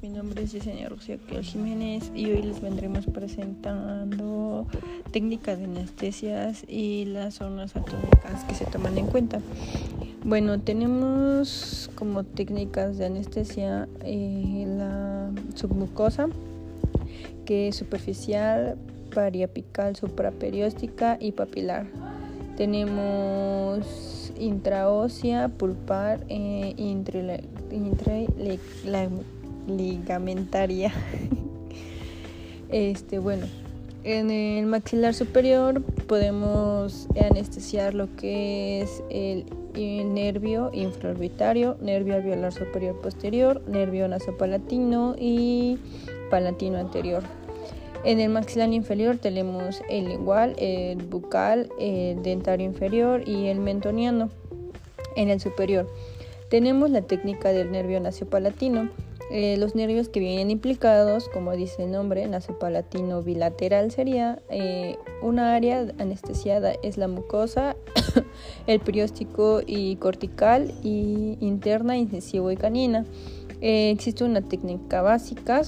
mi nombre es Yesenia Rocío Jiménez y hoy les vendremos presentando técnicas de anestesias y las zonas atómicas que se toman en cuenta. Bueno, tenemos como técnicas de anestesia eh, la submucosa, que es superficial, pariapical, supraperióstica y papilar. Tenemos intraósea, pulpar, eh, ligamentaria. este, bueno, en el maxilar superior podemos anestesiar lo que es el, nervio infraorbitario, nervio alveolar superior posterior, nervio nasopalatino y palatino anterior. En el maxilar inferior tenemos el igual, el bucal, el dentario inferior y el mentoniano. En el superior tenemos la técnica del nervio nasopalatino. Eh, los nervios que vienen implicados, como dice el nombre, nasopalatino bilateral sería eh, una área anestesiada, es la mucosa, el perióstico y cortical y interna, incisivo y canina. Eh, existe una técnica básica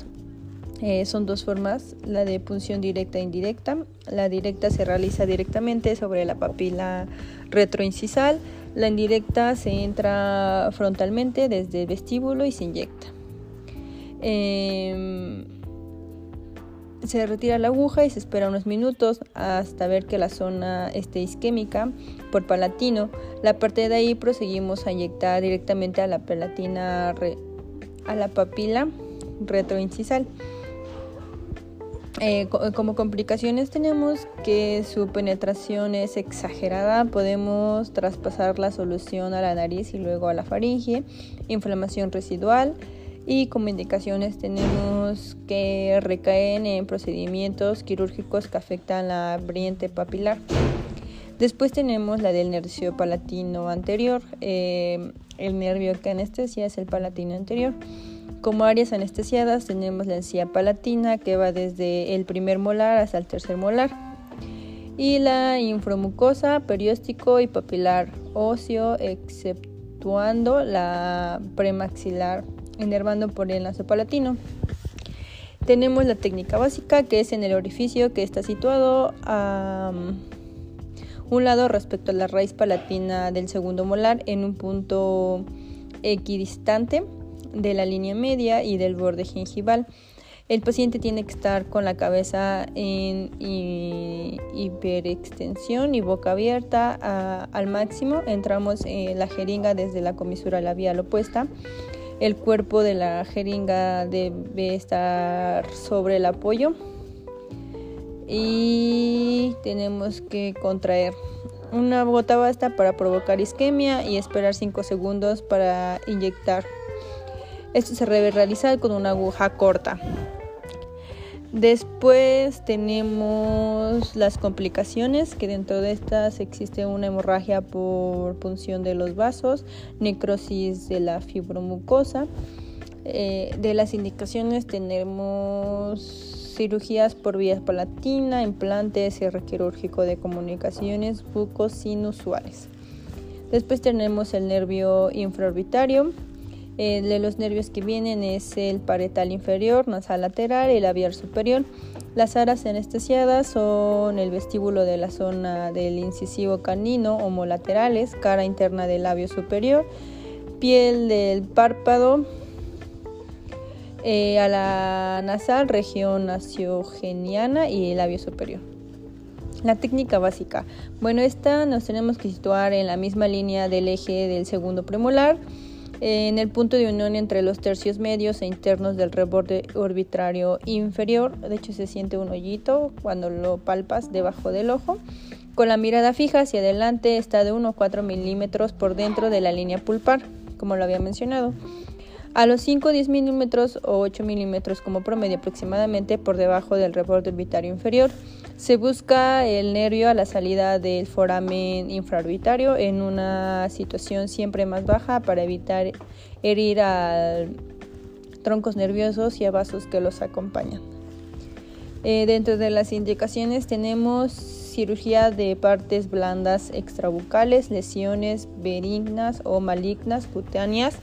eh, son dos formas, la de punción directa e indirecta. La directa se realiza directamente sobre la papila retroincisal. La indirecta se entra frontalmente desde el vestíbulo y se inyecta. Em, se retira la aguja y se espera unos minutos hasta ver que la zona esté isquémica por palatino. La parte de ahí proseguimos a inyectar directamente a la palatina a la papila retroincisal. Eh, como complicaciones tenemos que su penetración es exagerada, podemos traspasar la solución a la nariz y luego a la faringe, inflamación residual y como indicaciones tenemos que recaen en procedimientos quirúrgicos que afectan la brillante papilar. Después tenemos la del nervio palatino anterior, eh, el nervio que anestesia es el palatino anterior. Como áreas anestesiadas tenemos la encía palatina que va desde el primer molar hasta el tercer molar y la inframucosa, perióstico y papilar óseo, exceptuando la premaxilar, enervando por el lazo palatino. Tenemos la técnica básica que es en el orificio que está situado a um, un lado respecto a la raíz palatina del segundo molar en un punto equidistante de la línea media y del borde gingival. El paciente tiene que estar con la cabeza en hiperextensión y boca abierta al máximo. Entramos en la jeringa desde la comisura labial opuesta. El cuerpo de la jeringa debe estar sobre el apoyo y tenemos que contraer una gota basta para provocar isquemia y esperar 5 segundos para inyectar. Esto se debe realizar con una aguja corta. Después tenemos las complicaciones, que dentro de estas existe una hemorragia por punción de los vasos, necrosis de la fibromucosa. Eh, de las indicaciones tenemos cirugías por vías palatina, implantes, cierre quirúrgico de comunicaciones bucos inusuales. Después tenemos el nervio infraorbitario, el de los nervios que vienen es el paretal inferior, nasal lateral y labial superior. Las aras anestesiadas son el vestíbulo de la zona del incisivo canino homolaterales, cara interna del labio superior, piel del párpado, eh, a la nasal, región naciogeniana y labio superior. La técnica básica. Bueno, esta nos tenemos que situar en la misma línea del eje del segundo premolar en el punto de unión entre los tercios medios e internos del reborde orbitario inferior. De hecho, se siente un hoyito cuando lo palpas debajo del ojo. Con la mirada fija hacia adelante está de 1 a 4 milímetros por dentro de la línea pulpar, como lo había mencionado. A los 5 10 milímetros o 8 milímetros como promedio aproximadamente por debajo del reborde orbitario inferior. Se busca el nervio a la salida del foramen infraorbitario en una situación siempre más baja para evitar herir a troncos nerviosos y a vasos que los acompañan. Eh, dentro de las indicaciones tenemos cirugía de partes blandas extrabucales, lesiones benignas o malignas cutáneas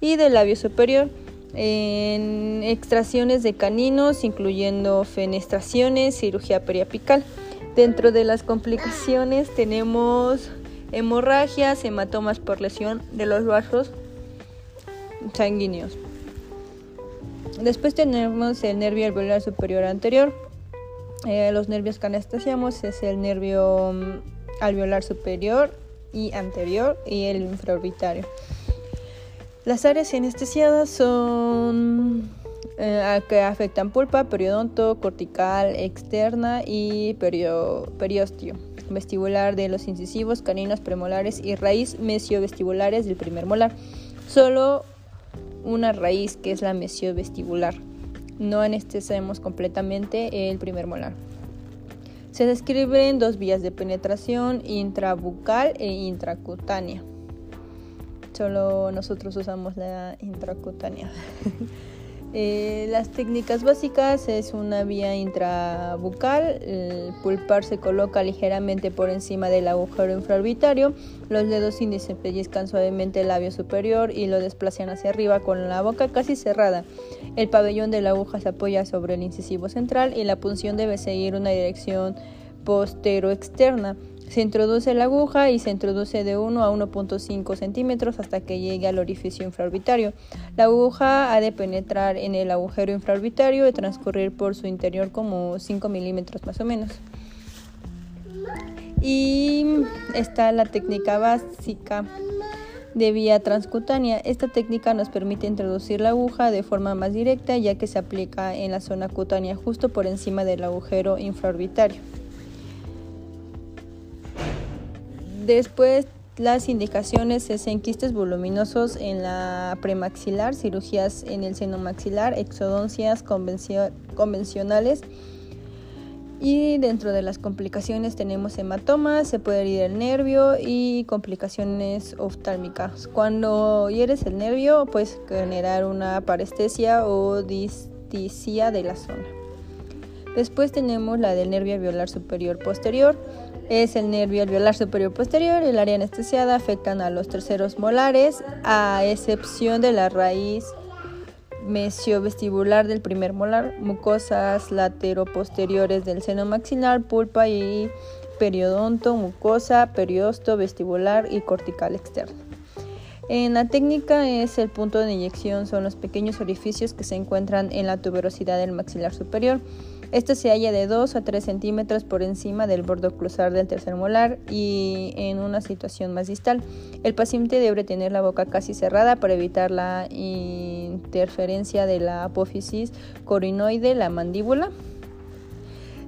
y del labio superior. en extracciones de caninos, incluyendo fenestraciones, cirugía periapical. Dentro de las complicaciones tenemos hemorragias, hematomas por lesión de los vasos sanguíneos. Después tenemos el nervio alveolar superior anterior. Eh, los nervios que anestesiamos es el nervio mm, alveolar superior y anterior y el infraorbitario. Las áreas anestesiadas son eh, que afectan pulpa, periodonto, cortical, externa y periostio vestibular de los incisivos, caninos premolares y raíz mesiovestibulares del primer molar. Solo una raíz que es la mesiovestibular. No anestesiamos completamente el primer molar. Se describen dos vías de penetración, intrabucal e intracutánea. Solo nosotros usamos la intracutánea. Eh, las técnicas básicas es una vía intrabucal, el pulpar se coloca ligeramente por encima del agujero infraorbitario, los dedos índices pellizcan suavemente el labio superior y lo desplazan hacia arriba con la boca casi cerrada. El pabellón de la aguja se apoya sobre el incisivo central y la punción debe seguir una dirección postero-externa. Se introduce la aguja y se introduce de 1 a 1.5 centímetros hasta que llegue al orificio infraorbitario. La aguja ha de penetrar en el agujero infraorbitario y transcurrir por su interior como 5 milímetros más o menos. Y está la técnica básica de vía transcutánea. Esta técnica nos permite introducir la aguja de forma más directa ya que se aplica en la zona cutánea justo por encima del agujero infraorbitario. Después las indicaciones es en quistes voluminosos en la premaxilar, cirugías en el seno maxilar, exodoncias convencionales. Y dentro de las complicaciones tenemos hematomas, se puede herir el nervio y complicaciones oftálmicas. Cuando hieres el nervio, puedes generar una parestesia o disticia de la zona. Después tenemos la del nervio alveolar superior posterior es el nervio alveolar superior posterior el área anestesiada afectan a los terceros molares, a excepción de la raíz mesiovestibular del primer molar, mucosas lateroposteriores del seno maxilar, pulpa y periodonto, mucosa, periosto, vestibular y cortical externo. En la técnica es el punto de inyección, son los pequeños orificios que se encuentran en la tuberosidad del maxilar superior. Esto se halla de 2 a 3 centímetros por encima del borde oclusal del tercer molar y en una situación más distal. El paciente debe tener la boca casi cerrada para evitar la interferencia de la apófisis corinoide, la mandíbula.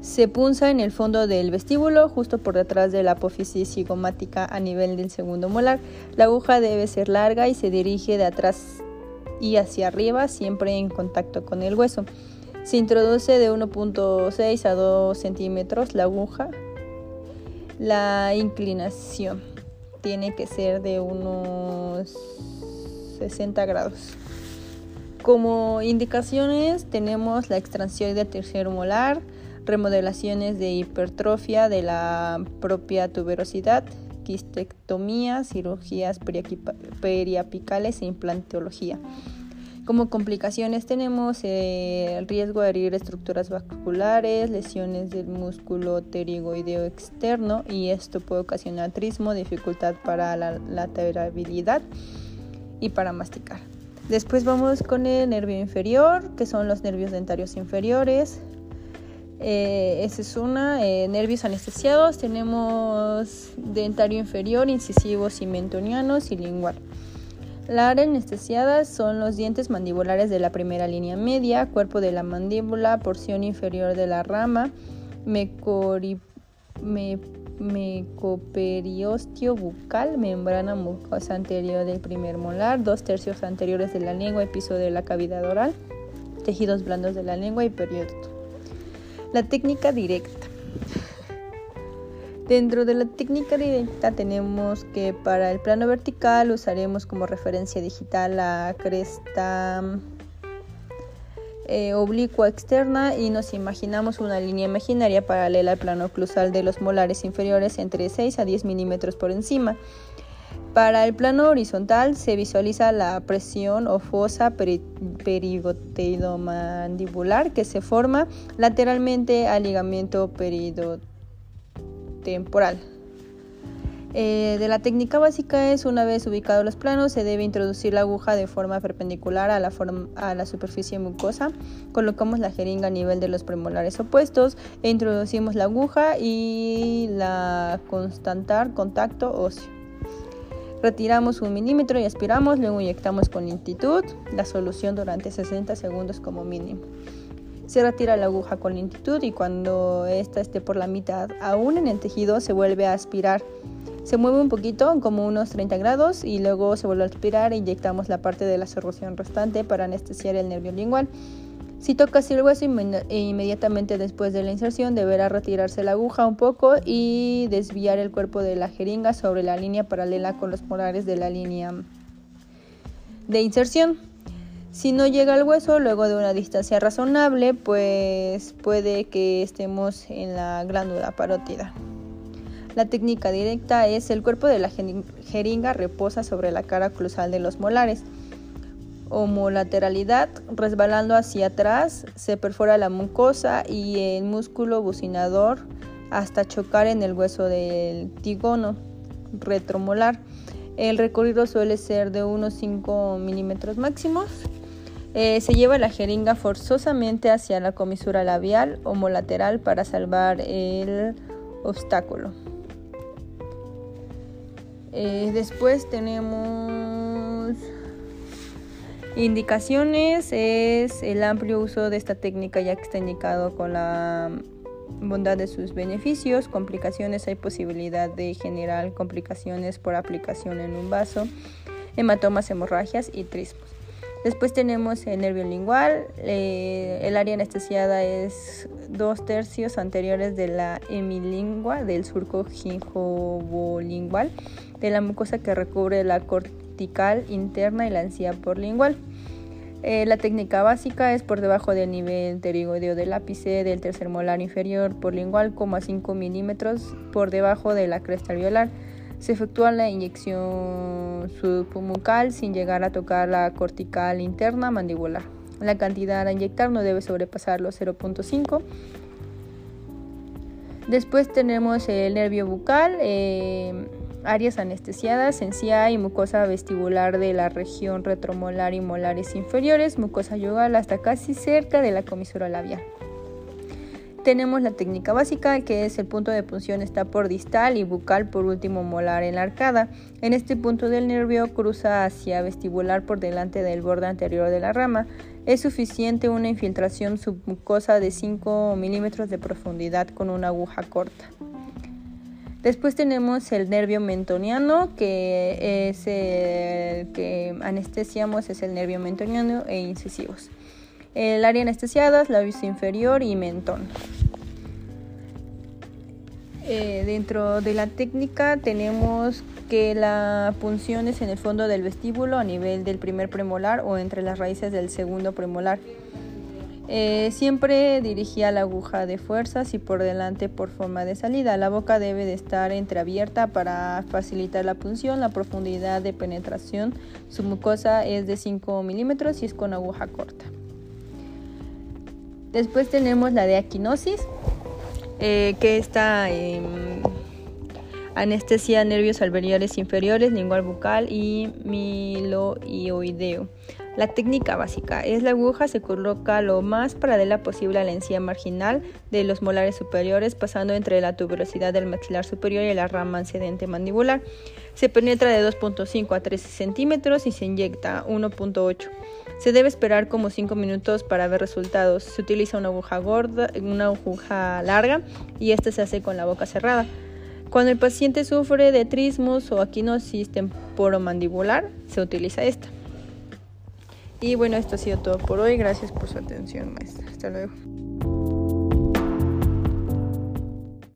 Se punza en el fondo del vestíbulo, justo por detrás de la apófisis cigomática a nivel del segundo molar. La aguja debe ser larga y se dirige de atrás y hacia arriba, siempre en contacto con el hueso. Se introduce de 1.6 a 2 centímetros la aguja. La inclinación tiene que ser de unos 60 grados. Como indicaciones tenemos la extracción del tercer molar, remodelaciones de hipertrofia de la propia tuberosidad, quistectomía, cirugías periapicales e implantología. Como complicaciones tenemos eh, el riesgo de herir estructuras vasculares, lesiones del músculo pterigoideo externo y esto puede ocasionar trismo, dificultad para la laterabilidad y para masticar. Después vamos con el nervio inferior, que son los nervios dentarios inferiores. Eh, esa es una. Eh, nervios anestesiados. Tenemos dentario inferior, incisivos y mentonianos y lingual. La área anestesiada son los dientes mandibulares de la primera línea media, cuerpo de la mandíbula, porción inferior de la rama, mecoperiostio bucal, membrana mucosa anterior del primer molar, dos tercios anteriores de la lengua y piso de la cavidad oral, tejidos blandos de la lengua y periodo. La técnica directa. Dentro de la técnica directa tenemos que para el plano vertical usaremos como referencia digital la cresta eh, oblicua externa y nos imaginamos una línea imaginaria paralela al plano oclusal de los molares inferiores entre 6 a 10 milímetros por encima. Para el plano horizontal se visualiza la presión o fosa perigoteidomandibular que se forma lateralmente al ligamento peridotemporal. Eh, de la técnica básica es una vez ubicados los planos se debe introducir la aguja de forma perpendicular a la, a la superficie mucosa, colocamos la jeringa a nivel de los premolares opuestos e introducimos la aguja y la constantar contacto óseo. Retiramos un milímetro y aspiramos, luego inyectamos con lentitud la solución durante 60 segundos como mínimo. Se retira la aguja con lentitud y cuando ésta esté por la mitad aún en el tejido se vuelve a aspirar. Se mueve un poquito, como unos 30 grados, y luego se vuelve a aspirar e inyectamos la parte de la solución restante para anestesiar el nervio lingual. Si tocas el hueso e inmediatamente después de la inserción deberá retirarse la aguja un poco y desviar el cuerpo de la jeringa sobre la línea paralela con los molares de la línea de inserción. Si no llega al hueso luego de una distancia razonable, pues puede que estemos en la glándula parótida. La técnica directa es el cuerpo de la jeringa reposa sobre la cara cruzal de los molares homolateralidad, resbalando hacia atrás, se perfora la mucosa y el músculo bucinador hasta chocar en el hueso del tígono retromolar. El recorrido suele ser de unos 5 milímetros máximos. Eh, se lleva la jeringa forzosamente hacia la comisura labial homolateral para salvar el obstáculo. Eh, después tenemos Indicaciones es el amplio uso de esta técnica ya que está indicado con la bondad de sus beneficios. Complicaciones hay posibilidad de generar complicaciones por aplicación en un vaso, hematomas, hemorragias y trismos. Después tenemos el nervio lingual. Eh, el área anestesiada es dos tercios anteriores de la hemilingua, del surco gingovolingual, de la mucosa que recubre la corteza interna y la encía por lingual. Eh, la técnica básica es por debajo del nivel pterigoideo del ápice del tercer molar inferior por lingual, como a 5 milímetros por debajo de la cresta alveolar. Se efectúa la inyección submucal sin llegar a tocar la cortical interna mandibular. La cantidad a inyectar no debe sobrepasar los 0.5. Después tenemos el nervio bucal. Eh, áreas anestesiadas, encía y mucosa vestibular de la región retromolar y molares inferiores, mucosa yugal hasta casi cerca de la comisura labial. Tenemos la técnica básica que es el punto de punción está por distal y bucal por último molar en la arcada. En este punto del nervio cruza hacia vestibular por delante del borde anterior de la rama. Es suficiente una infiltración submucosa de 5 milímetros de profundidad con una aguja corta. Después tenemos el nervio mentoniano, que es el que anestesiamos, es el nervio mentoniano e incisivos. El área anestesiada, labios inferior y mentón. Eh, dentro de la técnica tenemos que la punción es en el fondo del vestíbulo a nivel del primer premolar o entre las raíces del segundo premolar. Eh, siempre dirigía la aguja de fuerzas y por delante por forma de salida. La boca debe de estar entreabierta para facilitar la punción. La profundidad de penetración su mucosa es de 5 milímetros y es con aguja corta. Después tenemos la de aquinosis, eh, que está en anestesia nervios alveolares inferiores, lingual bucal y miloioideo. La técnica básica es la aguja se coloca lo más paralela posible a la encía marginal de los molares superiores, pasando entre la tuberosidad del maxilar superior y la rama antecedente mandibular. Se penetra de 2.5 a 13 centímetros y se inyecta 1.8. Se debe esperar como 5 minutos para ver resultados. Se utiliza una aguja gorda, una aguja larga y esta se hace con la boca cerrada. Cuando el paciente sufre de trismos o aquinosis temporomandibular, se utiliza esta. Y bueno, esto ha sido todo por hoy. Gracias por su atención, maestra. Hasta luego.